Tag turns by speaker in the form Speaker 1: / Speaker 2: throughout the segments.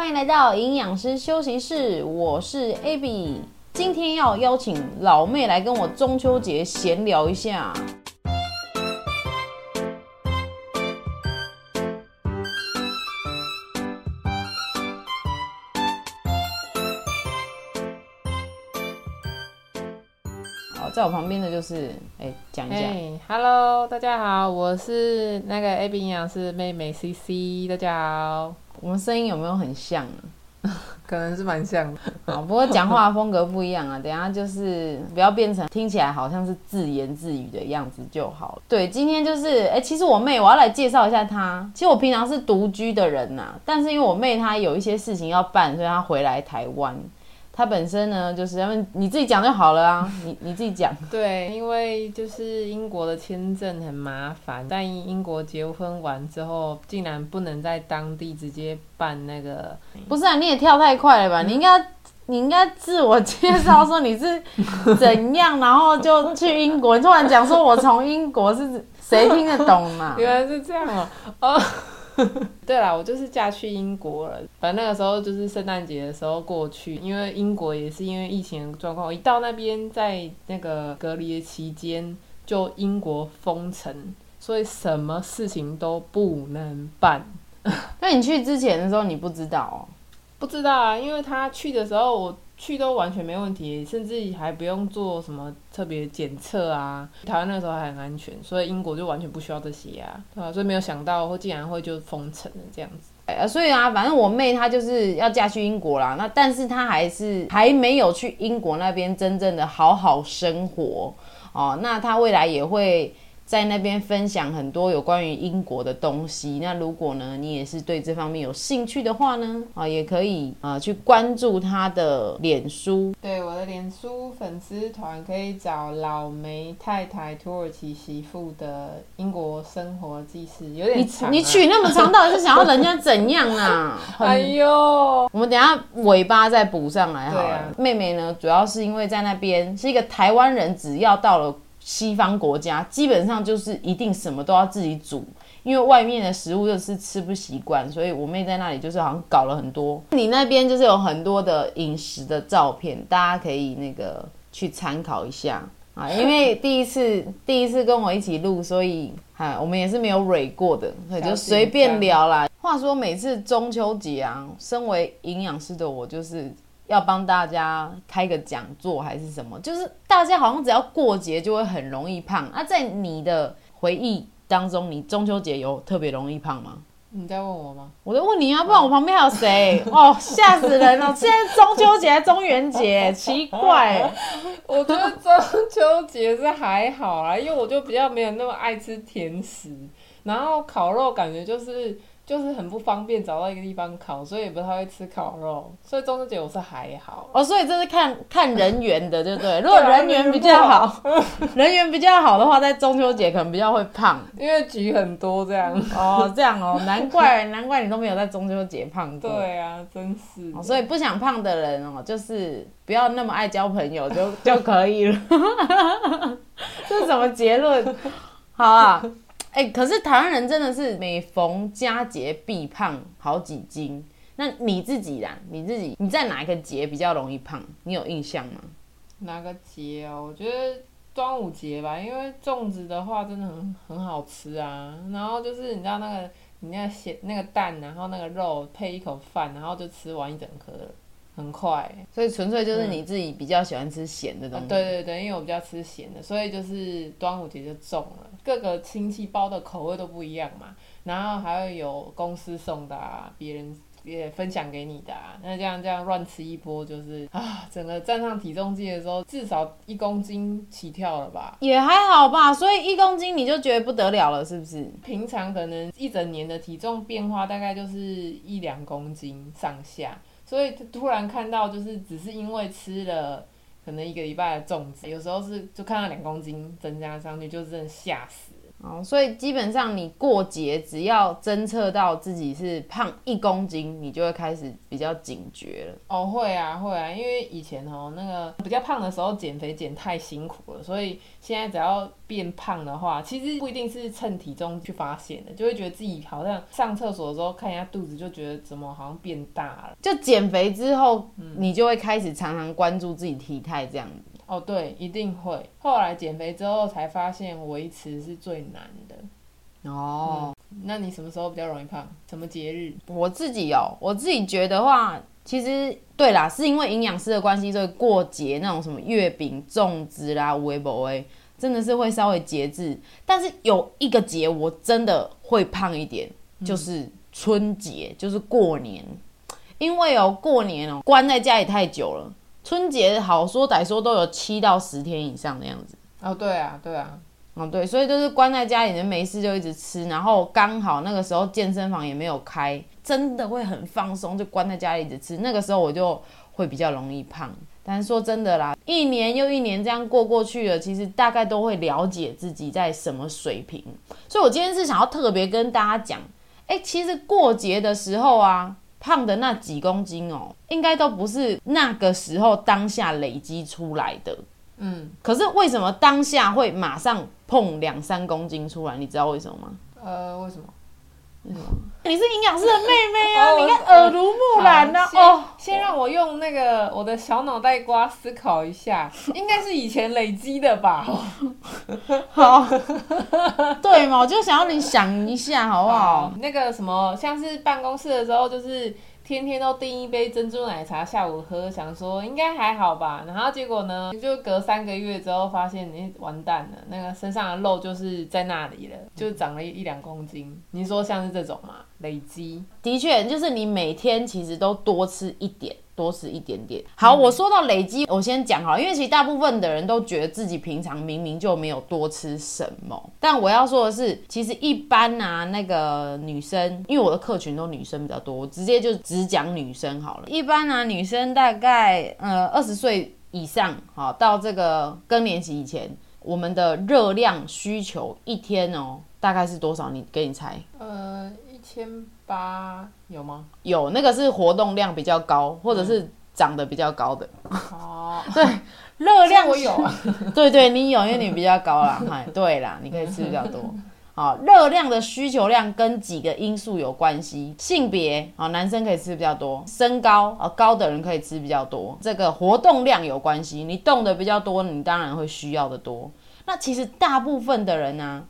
Speaker 1: 欢迎来到营养师休息室，我是 Abby，今天要邀请老妹来跟我中秋节闲聊一下。在我旁边的就是，哎、欸，讲一下。
Speaker 2: Hello，大家好，我是那个 Abby 营养师妹妹 CC，大家好。
Speaker 1: 我们声音有没有很像啊？
Speaker 2: 可能是蛮像的。
Speaker 1: 好，不过讲话风格不一样啊。等一下就是不要变成听起来好像是自言自语的样子就好了。对，今天就是，哎、欸，其实我妹，我要来介绍一下她。其实我平常是独居的人呐、啊，但是因为我妹她有一些事情要办，所以她回来台湾。他本身呢，就是他们你自己讲就好了啊，你你自己讲。
Speaker 2: 对，因为就是英国的签证很麻烦，在英国结婚完之后，竟然不能在当地直接办那个。
Speaker 1: 不是啊，你也跳太快了吧？嗯、你应该你应该自我介绍说你是怎样，然后就去英国。你突然讲说我从英国是谁听得懂嘛？
Speaker 2: 原来是这样哦、喔。哦。对啦，我就是嫁去英国了。反正那个时候就是圣诞节的时候过去，因为英国也是因为疫情的状况，我一到那边在那个隔离的期间，就英国封城，所以什么事情都不能办。
Speaker 1: 那你去之前的时候，你不知道哦？
Speaker 2: 不知道啊，因为他去的时候我。去都完全没问题，甚至还不用做什么特别检测啊。台湾那时候还很安全，所以英国就完全不需要这些啊，对吧？所以没有想到会竟然会就封城了这样子。
Speaker 1: 哎，所以啊，反正我妹她就是要嫁去英国啦。那但是她还是还没有去英国那边真正的好好生活哦。那她未来也会。在那边分享很多有关于英国的东西。那如果呢，你也是对这方面有兴趣的话呢，啊，也可以啊去关注他的脸书。
Speaker 2: 对，我的脸书粉丝团可以找老梅太太土耳其媳妇的英国生活记事，有点长啊。你
Speaker 1: 你取那么长，到底是想要人家怎样啊？
Speaker 2: 哎呦，
Speaker 1: 我们等一下尾巴再补上来好了。啊、妹妹呢，主要是因为在那边是一个台湾人，只要到了。西方国家基本上就是一定什么都要自己煮，因为外面的食物就是吃不习惯，所以我妹在那里就是好像搞了很多。你那边就是有很多的饮食的照片，大家可以那个去参考一下啊。因为第一次第一次跟我一起录，所以哈我们也是没有蕊过的，所以就随便聊啦。话说每次中秋节啊，身为营养师的我就是。要帮大家开个讲座还是什么？就是大家好像只要过节就会很容易胖。那、啊、在你的回忆当中，你中秋节有特别容易胖吗？
Speaker 2: 你在问我吗？
Speaker 1: 我在问你啊，不然我旁边还有谁？哦，吓死人了！现在中秋节还中元节，奇怪。
Speaker 2: 我觉得中秋节是还好啦，因为我就比较没有那么爱吃甜食，然后烤肉感觉就是。就是很不方便找到一个地方烤，所以也不太会吃烤肉。所以中秋节我是还好
Speaker 1: 哦，所以这是看看人缘的，对不对？如果人缘比较好，人缘比较好的话，在中秋节可能比较会胖，
Speaker 2: 因为局很多这样。
Speaker 1: 哦，这样哦，难怪 难怪你都没有在中秋节胖过。
Speaker 2: 对啊，真是。
Speaker 1: 所以不想胖的人哦，就是不要那么爱交朋友就就可以了。这是什么结论？好啊。哎、可是台湾人真的是每逢佳节必胖好几斤。那你自己啦，你自己你在哪一个节比较容易胖？你有印象吗？
Speaker 2: 哪个节哦？我觉得端午节吧，因为粽子的话真的很很好吃啊。然后就是你知道那个你那个咸那个蛋，然后那个肉配一口饭，然后就吃完一整颗了。很快，
Speaker 1: 所以纯粹就是你自己比较喜欢吃咸的东西。
Speaker 2: 嗯啊。对对对，因为我比较吃咸的，所以就是端午节就中了。各个亲戚包的口味都不一样嘛，然后还会有公司送的啊，别人也分享给你的啊。那这样这样乱吃一波，就是啊，整个站上体重计的时候，至少一公斤起跳了吧？
Speaker 1: 也还好吧，所以一公斤你就觉得不得了了，是不是？
Speaker 2: 平常可能一整年的体重变化大概就是一两公斤上下。所以突然看到，就是只是因为吃了可能一个礼拜的粽子，有时候是就看到两公斤增加上去，就真的吓死。
Speaker 1: 哦，所以基本上你过节只要侦测到自己是胖一公斤，你就会开始比较警觉了。
Speaker 2: 哦，会啊，会啊，因为以前哦那个比较胖的时候减肥减太辛苦了，所以现在只要变胖的话，其实不一定是称体重去发现的，就会觉得自己好像上厕所的时候看一下肚子，就觉得怎么好像变大了。
Speaker 1: 就减肥之后，嗯，你就会开始常常关注自己体态这样子。
Speaker 2: 哦，对，一定会。后来减肥之后才发现维持是最难的。
Speaker 1: 哦、
Speaker 2: 嗯，那你什么时候比较容易胖？什么节日？
Speaker 1: 我自己哦，我自己觉得话，其实对啦，是因为营养师的关系，所以过节那种什么月饼、粽子啦、微博诶，真的是会稍微节制。但是有一个节我真的会胖一点，就是春节，就是过年。因为哦，过年哦，关在家里太久了。春节好说歹说都有七到十天以上的样子
Speaker 2: 哦，对啊，对啊，
Speaker 1: 哦对，所以就是关在家里，人没事就一直吃，然后刚好那个时候健身房也没有开，真的会很放松，就关在家里一直吃。那个时候我就会比较容易胖。但是说真的啦，一年又一年这样过过去了，其实大概都会了解自己在什么水平。所以我今天是想要特别跟大家讲，哎，其实过节的时候啊。胖的那几公斤哦，应该都不是那个时候当下累积出来的。嗯，可是为什么当下会马上碰两三公斤出来？你知道为什么吗？
Speaker 2: 呃，为什么？
Speaker 1: 为什么？你是营养师的妹妹啊，你看耳濡目染呢。哦，
Speaker 2: 先让我用那个我的小脑袋瓜思考一下，应该是以前累积的吧？
Speaker 1: 好，对嘛？我就想要你想一下，好不好？
Speaker 2: 好，那个什么，像是办公室的时候，就是。天天都订一杯珍珠奶茶下午喝，想说应该还好吧，然后结果呢，就隔三个月之后发现，你完蛋了，那个身上的肉就是在那里了，就长了一两公斤。你说像是这种吗？累积？
Speaker 1: 的确，就是你每天其实都多吃一点。多吃一点点。好，我说到累积，我先讲好，因为其实大部分的人都觉得自己平常明明就没有多吃什么。但我要说的是，其实一般啊，那个女生，因为我的客群都女生比较多，我直接就只讲女生好了。一般啊，女生大概呃二十岁以上，好，到这个更年期以前，我们的热量需求一天哦，大概是多少？你给你猜？
Speaker 2: 呃，一千八有吗？
Speaker 1: 有，那个是活动量比较高，或者是长得比较高的。哦、嗯，对，热量
Speaker 2: 我有啊。
Speaker 1: 对对，你有，因为你比较高啦。嗨，对啦，你可以吃比较多。好，热量的需求量跟几个因素有关系，性别啊，男生可以吃比较多，身高啊高的人可以吃比较多。这个活动量有关系，你动的比较多，你当然会需要的多。那其实大部分的人呢、啊？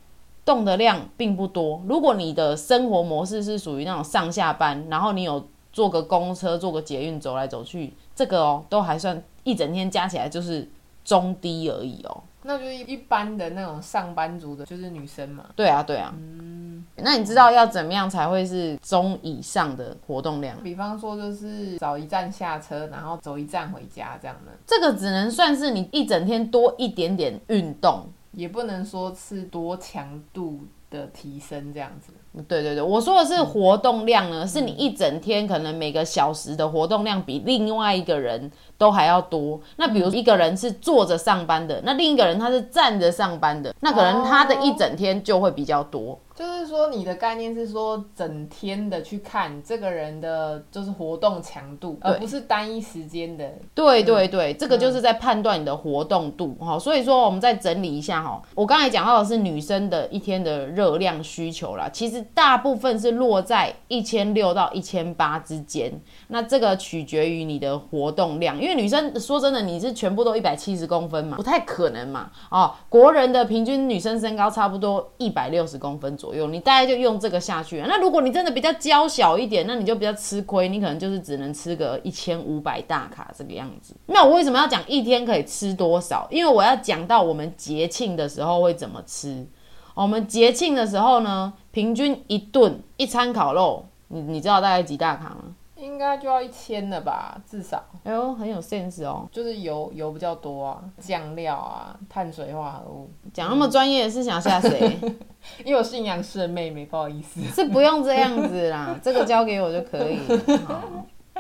Speaker 1: 动的量并不多。如果你的生活模式是属于那种上下班，然后你有坐个公车、坐个捷运走来走去，这个哦都还算一整天加起来就是中低而已哦。
Speaker 2: 那就是一般的那种上班族的，就是女生嘛。
Speaker 1: 对啊，对啊。嗯，那你知道要怎么样才会是中以上的活动量？
Speaker 2: 比方说，就是早一站下车，然后走一站回家这样的。
Speaker 1: 这个只能算是你一整天多一点点运动。
Speaker 2: 也不能说是多强度的提升这样子。
Speaker 1: 对对对，我说的是活动量呢，嗯、是你一整天可能每个小时的活动量比另外一个人都还要多。那比如一个人是坐着上班的，那另一个人他是站着上班的，那可能他的一整天就会比较多。
Speaker 2: 就是说，你的概念是说，整天的去看这个人的就是活动强度，而不是单一时间的。
Speaker 1: 对对对，这个就是在判断你的活动度哈。所以说，我们再整理一下哈。我刚才讲到的是女生的一天的热量需求啦，其实大部分是落在一千六到一千八之间。那这个取决于你的活动量，因为女生说真的，你是全部都一百七十公分嘛，不太可能嘛。哦，国人的平均女生身高差不多一百六十公分左右。用你大概就用这个下去。那如果你真的比较娇小一点，那你就比较吃亏，你可能就是只能吃个一千五百大卡这个样子。那我为什么要讲一天可以吃多少？因为我要讲到我们节庆的时候会怎么吃。我们节庆的时候呢，平均一顿一餐烤肉，你你知道大概几大卡吗？
Speaker 2: 应该就要一千了吧，至少。
Speaker 1: 哎呦，很有 sense 哦，
Speaker 2: 就是油油比较多啊，酱料啊，碳水化合物。
Speaker 1: 讲那么专业是想吓谁？
Speaker 2: 因为我是营养师的妹妹，不好意思。
Speaker 1: 是不用这样子啦，这个交给我就可以。好，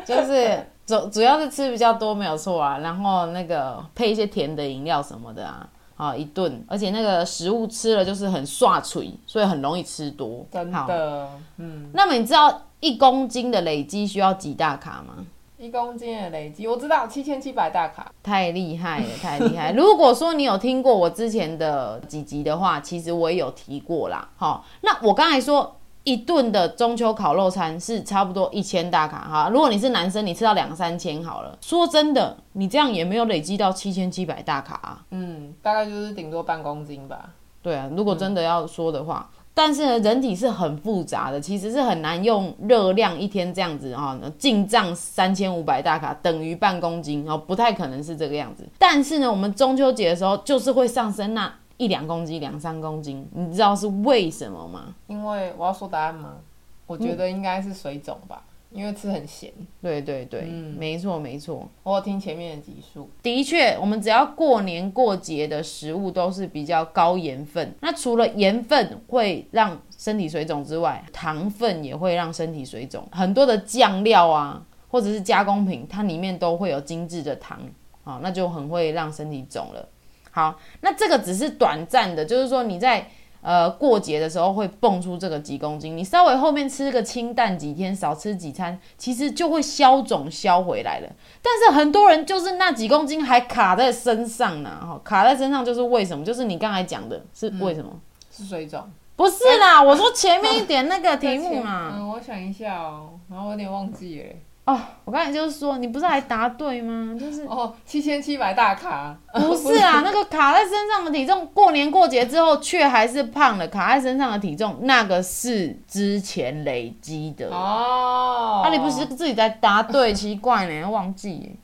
Speaker 1: 就是主主要是吃比较多没有错啊，然后那个配一些甜的饮料什么的啊。啊一顿，而且那个食物吃了就是很刷嘴，所以很容易吃多。
Speaker 2: 真的，嗯。
Speaker 1: 那么你知道一公斤的累积需要几大卡吗？
Speaker 2: 一公斤的累积，我知道七千七百大卡，
Speaker 1: 太厉害了，太厉害！如果说你有听过我之前的几集的话，其实我也有提过啦。好，那我刚才说一顿的中秋烤肉餐是差不多一千大卡哈。如果你是男生，你吃到两三千好了。说真的，你这样也没有累积到七千七百大卡啊。
Speaker 2: 嗯，大概就是顶多半公斤吧。
Speaker 1: 对啊，如果真的要说的话。嗯但是呢，人体是很复杂的，其实是很难用热量一天这样子啊，进账三千五百大卡等于半公斤哦，不太可能是这个样子。但是呢，我们中秋节的时候就是会上升那一两公斤、两三公斤，你知道是为什么吗？
Speaker 2: 因为我要说答案吗？我觉得应该是水肿吧。嗯因为吃很咸，
Speaker 1: 对对对，嗯，没错没错。
Speaker 2: 我有听前面的集数，
Speaker 1: 的确，我们只要过年过节的食物都是比较高盐分。那除了盐分会让身体水肿之外，糖分也会让身体水肿。很多的酱料啊，或者是加工品，它里面都会有精致的糖，啊，那就很会让身体肿了。好，那这个只是短暂的，就是说你在。呃，过节的时候会蹦出这个几公斤，你稍微后面吃个清淡几天，少吃几餐，其实就会消肿消回来了。但是很多人就是那几公斤还卡在身上呢，哈，卡在身上就是为什么？就是你刚才讲的是为什
Speaker 2: 么？是水肿？
Speaker 1: 不是啦，我说前面一点那个题目嘛。
Speaker 2: 嗯，我想一下哦，然后我有点忘记了。
Speaker 1: 哦，我刚才就是说，你不是还答对吗？就是
Speaker 2: 哦，七千七百大卡，
Speaker 1: 不是啊，那个卡在身上的体重，过年过节之后却还是胖了，卡在身上的体重，那个是之前累积的哦。啊，你不是自己在答对，奇怪呢，忘记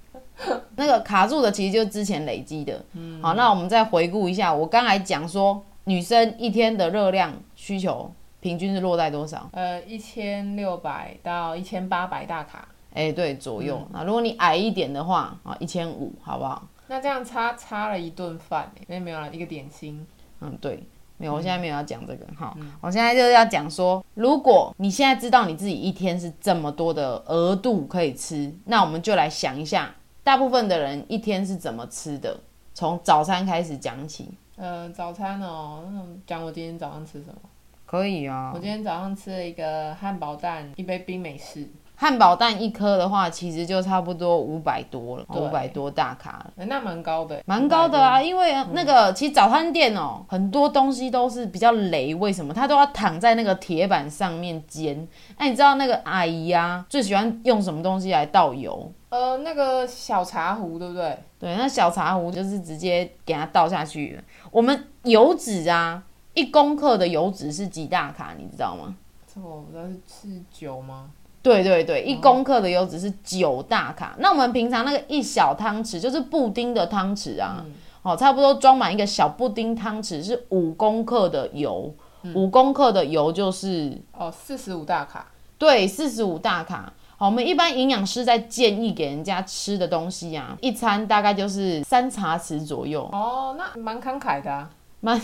Speaker 1: 那个卡住的，其实就是之前累积的。嗯，好，那我们再回顾一下，我刚才讲说，女生一天的热量需求平均是落在多少？
Speaker 2: 呃，一千六百到一千八百大卡。
Speaker 1: 哎、欸，对，左右啊。如果你矮一点的话啊，一千五，好不好？
Speaker 2: 那这样差差了一顿饭，哎，没有了一个点心。
Speaker 1: 嗯，对，没有。我现在没有要讲这个哈，嗯、我现在就是要讲说，如果你现在知道你自己一天是这么多的额度可以吃，那我们就来想一下，大部分的人一天是怎么吃的？从早餐开始讲起。
Speaker 2: 呃，早餐哦，讲我今天早上吃什么？
Speaker 1: 可以啊。
Speaker 2: 我今天早上吃了一个汉堡蛋，一杯冰美式。
Speaker 1: 汉堡蛋一颗的话，其实就差不多五百多了，五百多大卡了。
Speaker 2: 欸，那蛮高的，
Speaker 1: 蛮高的啊。因为那个其实早餐店哦，很多东西都是比较雷，为什么？它都要躺在那个铁板上面煎。哎，你知道那个阿姨啊，最喜欢用什么东西来倒油？
Speaker 2: 呃，那个小茶壶，对不对？
Speaker 1: 对，那小茶壶就是直接给它倒下去。我们油脂啊，一公克的油脂是几大卡？你知道吗？
Speaker 2: 这我不知道是是九吗？
Speaker 1: 对对对，一公克的油脂是九大卡。哦、那我们平常那个一小汤匙，就是布丁的汤匙啊，嗯、哦，差不多装满一个小布丁汤匙是五公克的油，五、嗯、公克的油就是
Speaker 2: 哦四十五大卡。
Speaker 1: 对，四十五大卡。好，我们一般营养师在建议给人家吃的东西啊，一餐大概就是三茶匙左右。
Speaker 2: 哦，那蛮慷慨的啊，
Speaker 1: 蛮。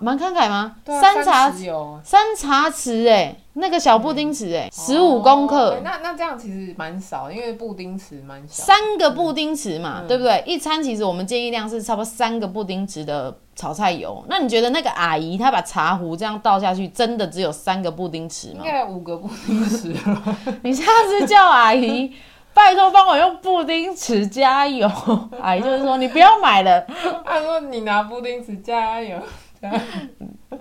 Speaker 1: 蛮慷慨吗？
Speaker 2: 啊、
Speaker 1: 三茶匙，三茶匙哎，那个小布丁匙哎，十五、嗯、公克。
Speaker 2: 哦、那那这样其实蛮少，因为布丁匙蛮小。
Speaker 1: 三个布丁匙嘛，嗯、对不对？一餐其实我们建议量是差不多三个布丁匙的炒菜油。那你觉得那个阿姨她把茶壶这样倒下去，真的只有三个布丁匙吗？
Speaker 2: 应该有五个布丁匙。
Speaker 1: 你下次叫阿姨，拜托帮我用布丁匙加油。阿姨就是说你不要买了。
Speaker 2: 她说你拿布丁匙加油。Ja.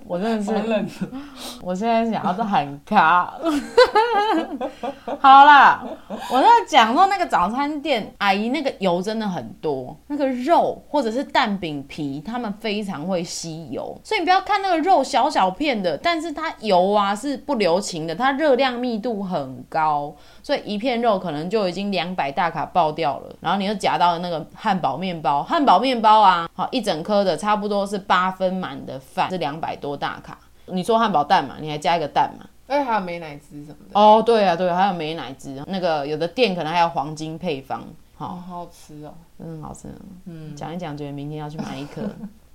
Speaker 1: 我真的是，我现在想要是很卡。好啦，我在讲说那个早餐店阿姨那个油真的很多，那个肉或者是蛋饼皮，他们非常会吸油，所以你不要看那个肉小小片的，但是它油啊是不留情的，它热量密度很高。所以一片肉可能就已经两百大卡爆掉了，然后你又夹到了那个汉堡面包，汉堡面包啊，好一整颗的，差不多是八分满的饭，是两百多大卡。你说汉堡蛋嘛，你还加一个蛋嘛？
Speaker 2: 哎，还有美乃滋什么的？
Speaker 1: 哦，对啊，对啊，还有美乃滋，那个有的店可能还有黄金配方，好，
Speaker 2: 哦，好好吃哦，
Speaker 1: 嗯，好吃，嗯，讲一讲，觉得明天要去买一颗。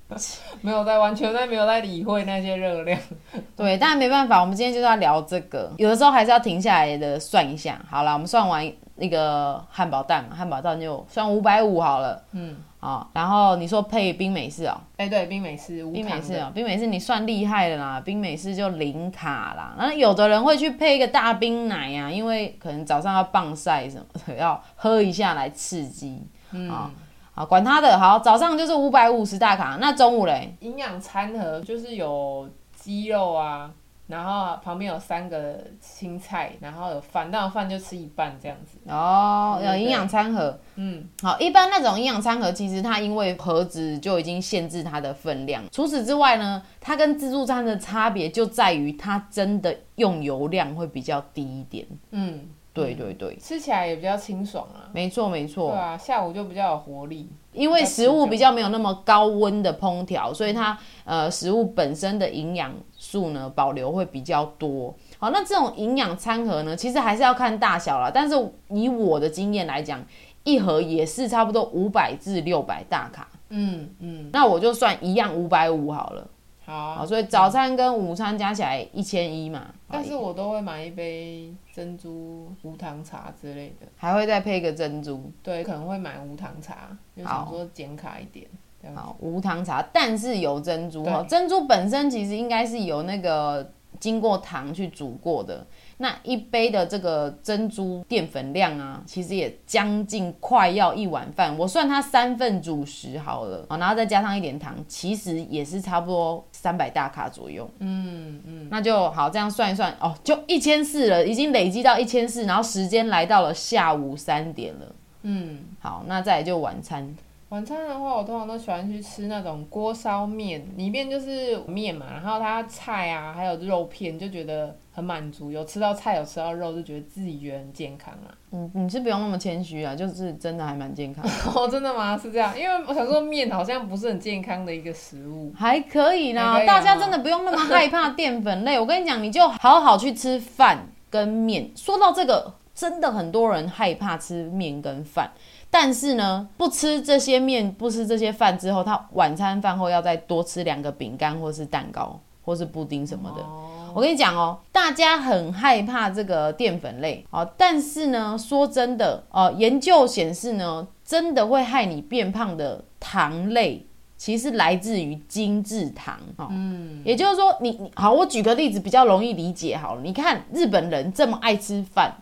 Speaker 2: 没有在完全在没有在理会那些热量，
Speaker 1: 对，但没办法，我们今天就是要聊这个，有的时候还是要停下来的算一下。好了，我们算完那个汉堡蛋嘛，汉堡蛋就算五百五好了，嗯，哦，然后你说配冰美式哦，
Speaker 2: 哎、欸，对，冰美式，
Speaker 1: 冰美式哦，冰美式你算厉害的啦，冰美式就零卡啦。那有的人会去配一个大冰奶呀、啊，因为可能早上要棒晒什么的，要喝一下来刺激。嗯，好、哦，管他的，好，早上就是五百五十大卡，那中午嘞？
Speaker 2: 营养餐盒就是有鸡肉啊。然后旁边有三个青菜，然后有饭，那饭就吃一半这样子。
Speaker 1: 哦，有营养餐盒。嗯，好，一般那种营养餐盒，其实它因为盒子就已经限制它的分量。除此之外呢，它跟自助餐的差别就在于它真的用油量会比较低一点。嗯，对对对，
Speaker 2: 吃起来也比较清爽啊。
Speaker 1: 没错没错。
Speaker 2: 对啊，下午就比较有活力。
Speaker 1: 因为食物比较没有那么高温的烹调，所以它呃食物本身的营养素呢保留会比较多。好，那这种营养餐盒呢，其实还是要看大小啦。但是以我的经验来讲，一盒也是差不多五百至六百大卡。嗯嗯，那我就算一样五百五好了。
Speaker 2: 好，
Speaker 1: 所以早餐跟午餐加起来一千一嘛。
Speaker 2: 但是我都会买一杯珍珠无糖茶之类的，
Speaker 1: 还会再配个珍珠。
Speaker 2: 对，可能会买无糖茶，就想说减卡一点。
Speaker 1: 好，无糖茶，但是有珍珠哈。珍珠本身其实应该是有那个经过糖去煮过的。那一杯的这个珍珠淀粉量啊，其实也将近快要一碗饭。我算它三份主食好了，然后再加上一点糖，其实也是差不多三百大卡左右。嗯嗯，那就好，这样算一算哦，就一千四了，已经累积到一千四，然后时间来到了下午三点了。嗯，好，那再来就晚餐。
Speaker 2: 晚餐的话，我通常都喜欢去吃那种锅烧面，里面就是面嘛，然后它菜啊，还有肉片，就觉得很满足。有吃到菜，有吃到肉，就觉得自己觉得很健康啊。
Speaker 1: 嗯，你是不用那么谦虚啊，就是真的还蛮健康。
Speaker 2: 哦，真的吗？是这样？因为我想说面好像不是很健康的一个食物，
Speaker 1: 还可以啦。以大家真的不用那么害怕淀粉类。我跟你讲，你就好好去吃饭跟面。说到这个，真的很多人害怕吃面跟饭。但是呢，不吃这些面，不吃这些饭之后，他晚餐饭后要再多吃两个饼干，或是蛋糕，或是布丁什么的。哦、我跟你讲哦，大家很害怕这个淀粉类哦，但是呢，说真的哦，研究显示呢，真的会害你变胖的糖类，其实来自于精制糖哦。嗯，也就是说你，你好，我举个例子比较容易理解好了。你看日本人这么爱吃饭。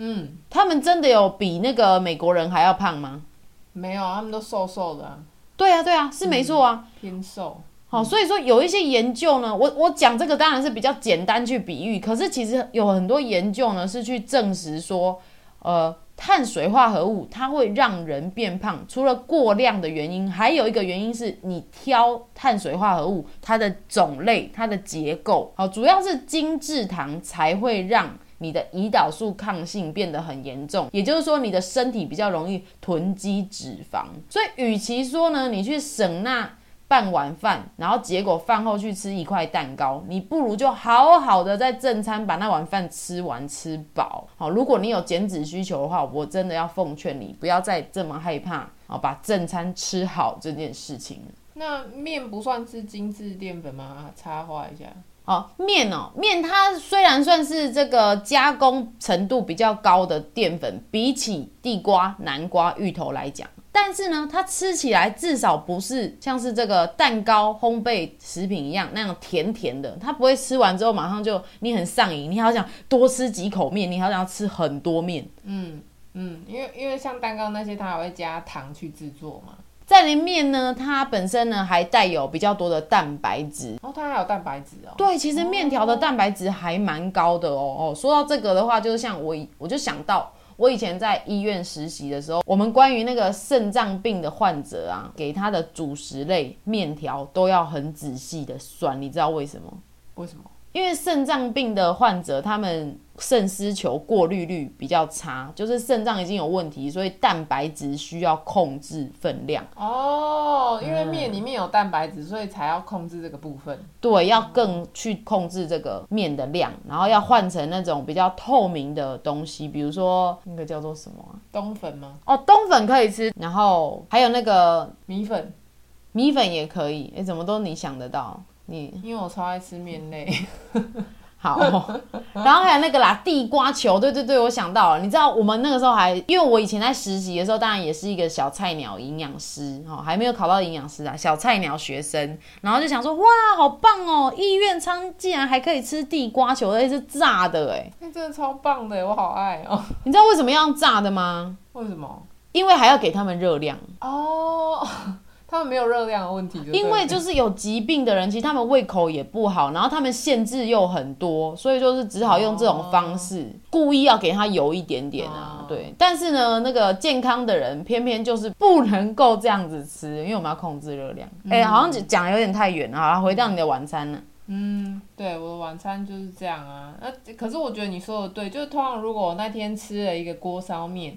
Speaker 1: 嗯，他们真的有比那个美国人还要胖吗？
Speaker 2: 没有，他们都瘦瘦的啊。
Speaker 1: 对啊，对啊，是没错啊，
Speaker 2: 嗯，偏瘦。
Speaker 1: 好，所以说有一些研究呢，我我讲这个当然是比较简单去比喻，可是其实有很多研究呢是去证实说，呃，碳水化合物它会让人变胖，除了过量的原因，还有一个原因是你挑碳水化合物它的种类、它的结构，好，主要是精制糖才会让。你的胰岛素抗性变得很严重，也就是说，你的身体比较容易囤积脂肪。所以，与其说呢，你去省那半碗饭，然后结果饭后去吃一块蛋糕，你不如就好好的在正餐把那碗饭吃完吃饱。好，如果你有减脂需求的话，我真的要奉劝你，不要再这么害怕啊，把正餐吃好这件事情。
Speaker 2: 那面不算是精致淀粉吗？插话一下。
Speaker 1: 哦，面哦，面它虽然算是这个加工程度比较高的淀粉，比起地瓜、南瓜、芋头来讲，但是呢，它吃起来至少不是像是这个蛋糕、烘焙食品一样那样甜甜的，它不会吃完之后马上就你很上瘾，你好想多吃几口面，你好想要吃很多面。
Speaker 2: 嗯嗯，因为因为像蛋糕那些，它还会加糖去制作嘛。
Speaker 1: 再来面呢，它本身呢还带有比较多的蛋白质
Speaker 2: 哦，它还有蛋白质哦。
Speaker 1: 对，其实面条的蛋白质还蛮高的哦。哦，说到这个的话，就是像我，我就想到我以前在医院实习的时候，我们关于那个肾脏病的患者啊，给他的主食类面条都要很仔细的算，你知道为什么？
Speaker 2: 为什么？
Speaker 1: 因为肾脏病的患者，他们肾丝球过滤率比较差，就是肾脏已经有问题，所以蛋白质需要控制分量。
Speaker 2: 哦，因为面里面有蛋白质，嗯、所以才要控制这个部分。
Speaker 1: 对，要更去控制这个面的量，然后要换成那种比较透明的东西，比如说那个叫做什么啊？
Speaker 2: 冬粉吗？
Speaker 1: 哦，冬粉可以吃，然后还有那个
Speaker 2: 米粉，
Speaker 1: 米粉也可以。哎，怎么都你想得到？你
Speaker 2: 因为我超爱吃面类，
Speaker 1: 好，然后还有那个啦，地瓜球，对对对，我想到了，你知道我们那个时候还，因为我以前在实习的时候，当然也是一个小菜鸟营养师，哈，还没有考到营养师啊，小菜鸟学生，然后就想说，哇，好棒哦，医院餐竟然还可以吃地瓜球，而且是炸的，哎，
Speaker 2: 那真的超棒的，我好爱哦。
Speaker 1: 你知道为什么要炸的吗？
Speaker 2: 为什么？
Speaker 1: 因为还要给他们热量
Speaker 2: 哦。他们没有热量的问题，
Speaker 1: 因为就是有疾病的人，其实他们胃口也不好，然后他们限制又很多，所以就是只好用这种方式，哦、故意要给他油一点点啊，哦、对。但是呢，那个健康的人偏偏就是不能够这样子吃，因为我们要控制热量。哎、嗯欸，好像讲的有点太远了，好，回到你的晚餐了。
Speaker 2: 嗯，对，我的晚餐就是这样啊。那可是我觉得你说的对，就是通常如果我那天吃了一个锅烧面。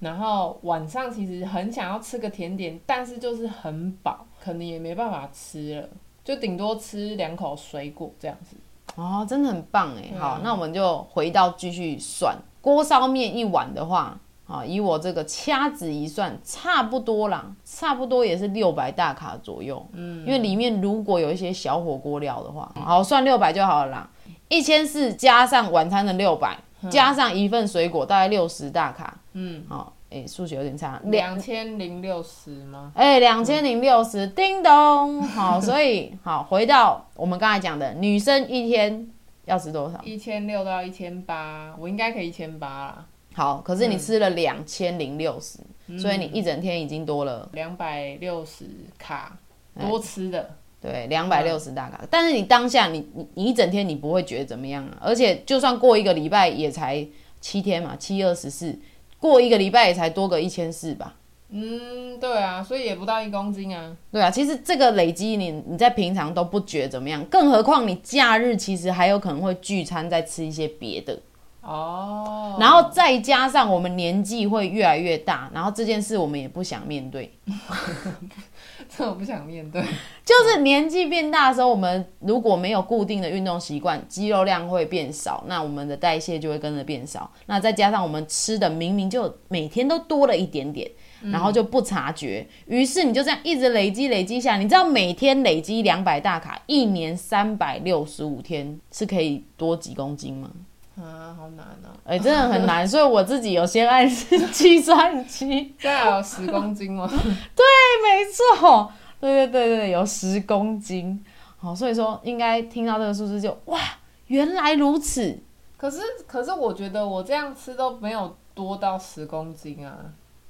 Speaker 2: 然后晚上其实很想要吃个甜点，但是就是很饱，可能也没办法吃了，就顶多吃两口水果这样子。
Speaker 1: 哦，真的很棒哎！好，嗯、那我们就回到继续算锅烧面一碗的话，啊，以我这个掐指一算，差不多啦，差不多也是六百大卡左右。嗯，因为里面如果有一些小火锅料的话，好，算六百就好了啦。一千四加上晚餐的六百。加上一份水果，大概六十大卡。嗯，好，哎，数学有点差。
Speaker 2: 两千零六十吗？
Speaker 1: 哎，两千零六十，叮咚。好，所以好，回到我们刚才讲的，女生一天要吃多少？
Speaker 2: 一千六到一千八，我应该可以一千八啦。
Speaker 1: 好，可是你吃了两千零六十，所以你一整天已经多了
Speaker 2: 两百六十卡，多吃的。
Speaker 1: 对，两百六十大卡，嗯、但是你当下你你你一整天你不会觉得怎么样啊？而且就算过一个礼拜也才七天嘛，七二十四，过一个礼拜也才多个一千四吧？
Speaker 2: 嗯，对啊，所以也不到一公斤啊。
Speaker 1: 对啊，其实这个累积你你在平常都不觉得怎么样，更何况你假日其实还有可能会聚餐再吃一些别的哦，然后再加上我们年纪会越来越大，然后这件事我们也不想面对。
Speaker 2: 这我不想面对，
Speaker 1: 就是年纪变大的时候，我们如果没有固定的运动习惯，肌肉量会变少，那我们的代谢就会跟着变少。那再加上我们吃的明明就每天都多了一点点，然后就不察觉，于是你就这样一直累积累积下来。你知道每天累积两百大卡，一年三百六十五天是可以多几公斤吗？
Speaker 2: 啊，好难哦！
Speaker 1: 哎、欸，真的很难，所以我自己有先按计算机。
Speaker 2: 这样有十公斤吗？
Speaker 1: 对，没错，对对对对，有十公斤。好，所以说应该听到这个数字就哇，原来如此。
Speaker 2: 可是可是，我觉得我这样吃都没有多到十公斤啊。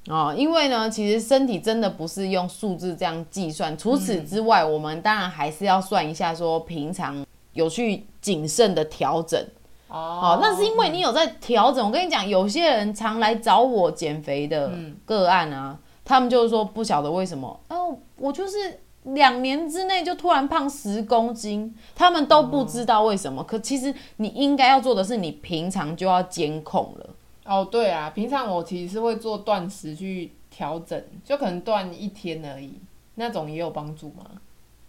Speaker 1: 哦，因为呢，其实身体真的不是用数字这样计算。除此之外，嗯、我们当然还是要算一下，说平常有去谨慎的调整。哦，那是因为你有在调整。我跟你讲，有些人常来找我减肥的个案啊，嗯、他们就是说不晓得为什么，哦，我就是两年之内就突然胖十公斤，他们都不知道为什么。嗯、可其实你应该要做的是，你平常就要监控了。
Speaker 2: 哦，对啊，平常我其实是会做断食去调整，就可能断一天而已，那种也有帮助吗？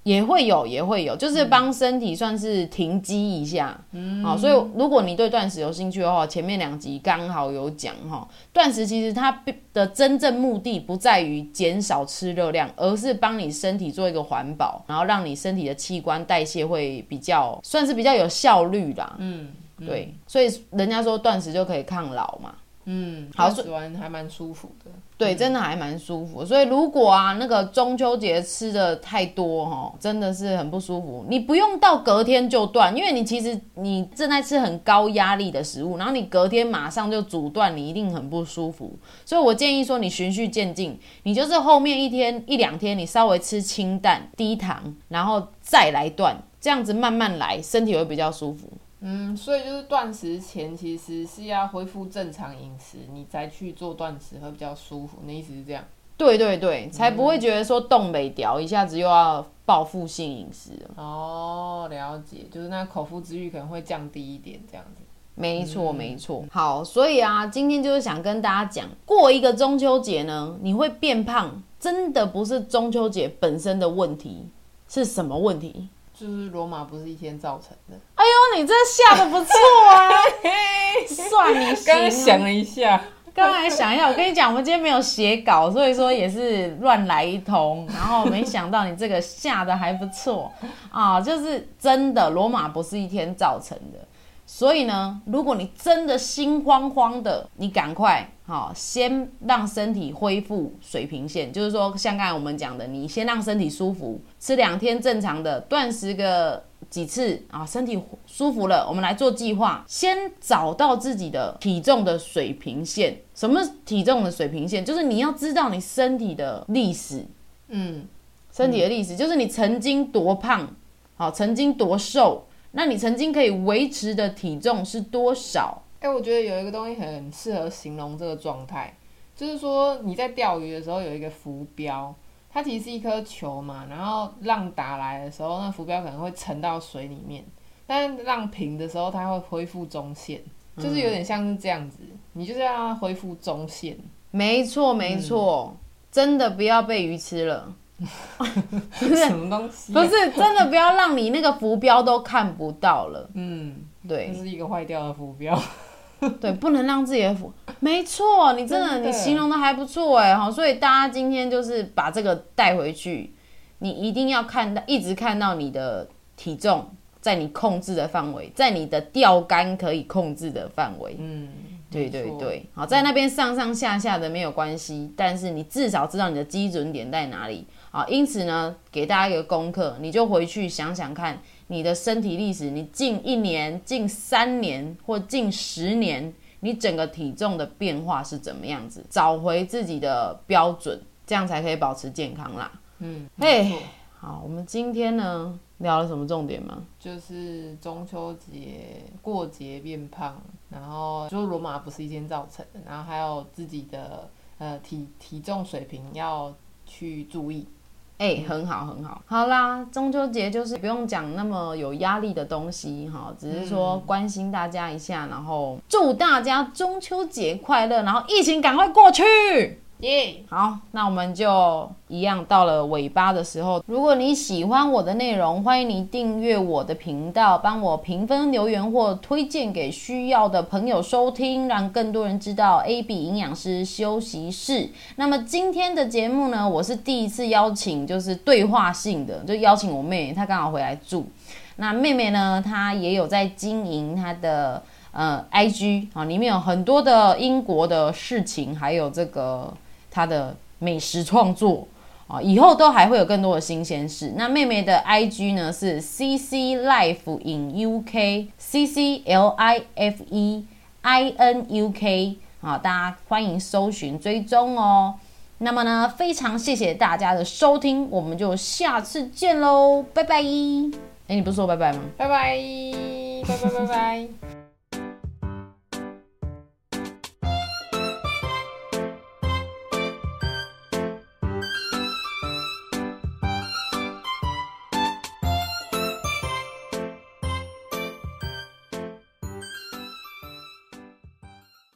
Speaker 1: 也会有，也会有，就是帮身体算是停机一下，嗯，好，所以如果你对断食有兴趣的话，前面两集刚好有讲哈，断食其实它的真正目的不在于减少吃热量，而是帮你身体做一个环保，然后让你身体的器官代谢会比较算是比较有效率啦，嗯，嗯。对，所以人家说断食就可以抗老嘛。
Speaker 2: 嗯，好，吃完还蛮舒服的。
Speaker 1: 对，真的还蛮舒服。所以如果啊，那个中秋节吃的太多哈，真的是很不舒服。你不用到隔天就断，因为你其实你正在吃很高压力的食物，然后你隔天马上就阻断，你一定很不舒服。所以我建议说，你循序渐进，你就是后面一天一两天，你稍微吃清淡低糖，然后再来断，这样子慢慢来，身体会比较舒服。
Speaker 2: 嗯，所以就是断食前其实是要恢复正常饮食，你再去做断食会比较舒服。你意思是这样？
Speaker 1: 对对对，才不会觉得说冻未条，一下子又要报复性饮食。
Speaker 2: 哦，了解，就是那口腹之欲可能会降低一点，这样子。
Speaker 1: 没错没错。好，所以啊，今天就是想跟大家讲，过一个中秋节呢，你会变胖，真的不是中秋节本身的问题，是什么问题？
Speaker 2: 就是罗马不是一天造成的。
Speaker 1: 哎呦，你这下的不错啊！算你行。刚
Speaker 2: 想了一下，
Speaker 1: 刚才想一下，我跟你讲，我们今天没有写稿，所以说也是乱来一通。然后没想到你这个下的还不错啊，就是真的，罗马不是一天造成的。所以呢，如果你真的心慌慌的，你赶快好，先让身体恢复水平线，就是说，像刚才我们讲的，你先让身体舒服，吃两天正常的，断食个几次啊，身体舒服了，我们来做计划，先找到自己的体重的水平线。什么体重的水平线？就是你要知道你身体的历史，嗯，身体的历史，就是你曾经多胖，好，曾经多瘦。那你曾经可以维持的体重是多少？
Speaker 2: 哎、欸，我觉得有一个东西很适合形容这个状态，就是说你在钓鱼的时候有一个浮标，它其实是一颗球嘛，然后浪打来的时候，那浮标可能会沉到水里面，但是浪平的时候它会恢复中线，就是有点像是这样子，嗯、你就是要让它恢复中线。
Speaker 1: 没错，没错，嗯、真的不要被鱼吃了。
Speaker 2: 不是什么东西、啊？
Speaker 1: 不是真的，不要让你那个浮标都看不到了。嗯，对，
Speaker 2: 这是一个坏掉的浮标。
Speaker 1: 对，不能让自己的浮。没错，你真的，真的你形容的还不错哎哈。所以大家今天就是把这个带回去，你一定要看到，一直看到你的体重在你控制的范围，在你的钓竿可以控制的范围。嗯。对对对，好，在那边上上下下的没有关系，但是你至少知道你的基准点在哪里啊。因此呢，给大家一个功课，你就回去想想看，你的身体历史，你近一年、近三年或近十年，你整个体重的变化是怎么样子？找回自己的标准，这样才可以保持健康啦。嗯，嘿。Hey, 好，我们今天呢聊了什么重点吗？
Speaker 2: 就是中秋节过节变胖，然后就是罗马不是一天造成的，然后还有自己的呃体体重水平要去注意。
Speaker 1: 哎、欸，很好很好。好啦，中秋节就是不用讲那么有压力的东西哈，只是说关心大家一下，然后祝大家中秋节快乐，然后疫情赶快过去。
Speaker 2: 耶
Speaker 1: 好，那我们就一样到了尾巴的时候。如果你喜欢我的内容，欢迎你订阅我的频道，帮我评分、留言或推荐给需要的朋友收听，让更多人知道 AB 营养师休息室。那么今天的节目呢，我是第一次邀请，就是对话性的，就邀请我妹，她刚好回来住。那妹妹呢，她也有在经营她的呃 IG 啊，里面有很多的英国的事情，还有这个。他的美食创作啊，以后都还会有更多的新鲜事。那妹妹的 IG 呢是 CC Life in UK，C C L I F E I N U K 啊，大家欢迎搜寻追踪哦。那么呢，非常谢谢大家的收听，我们就下次见喽，拜拜。哎，你不是说拜拜吗？
Speaker 2: 拜拜，拜拜拜拜。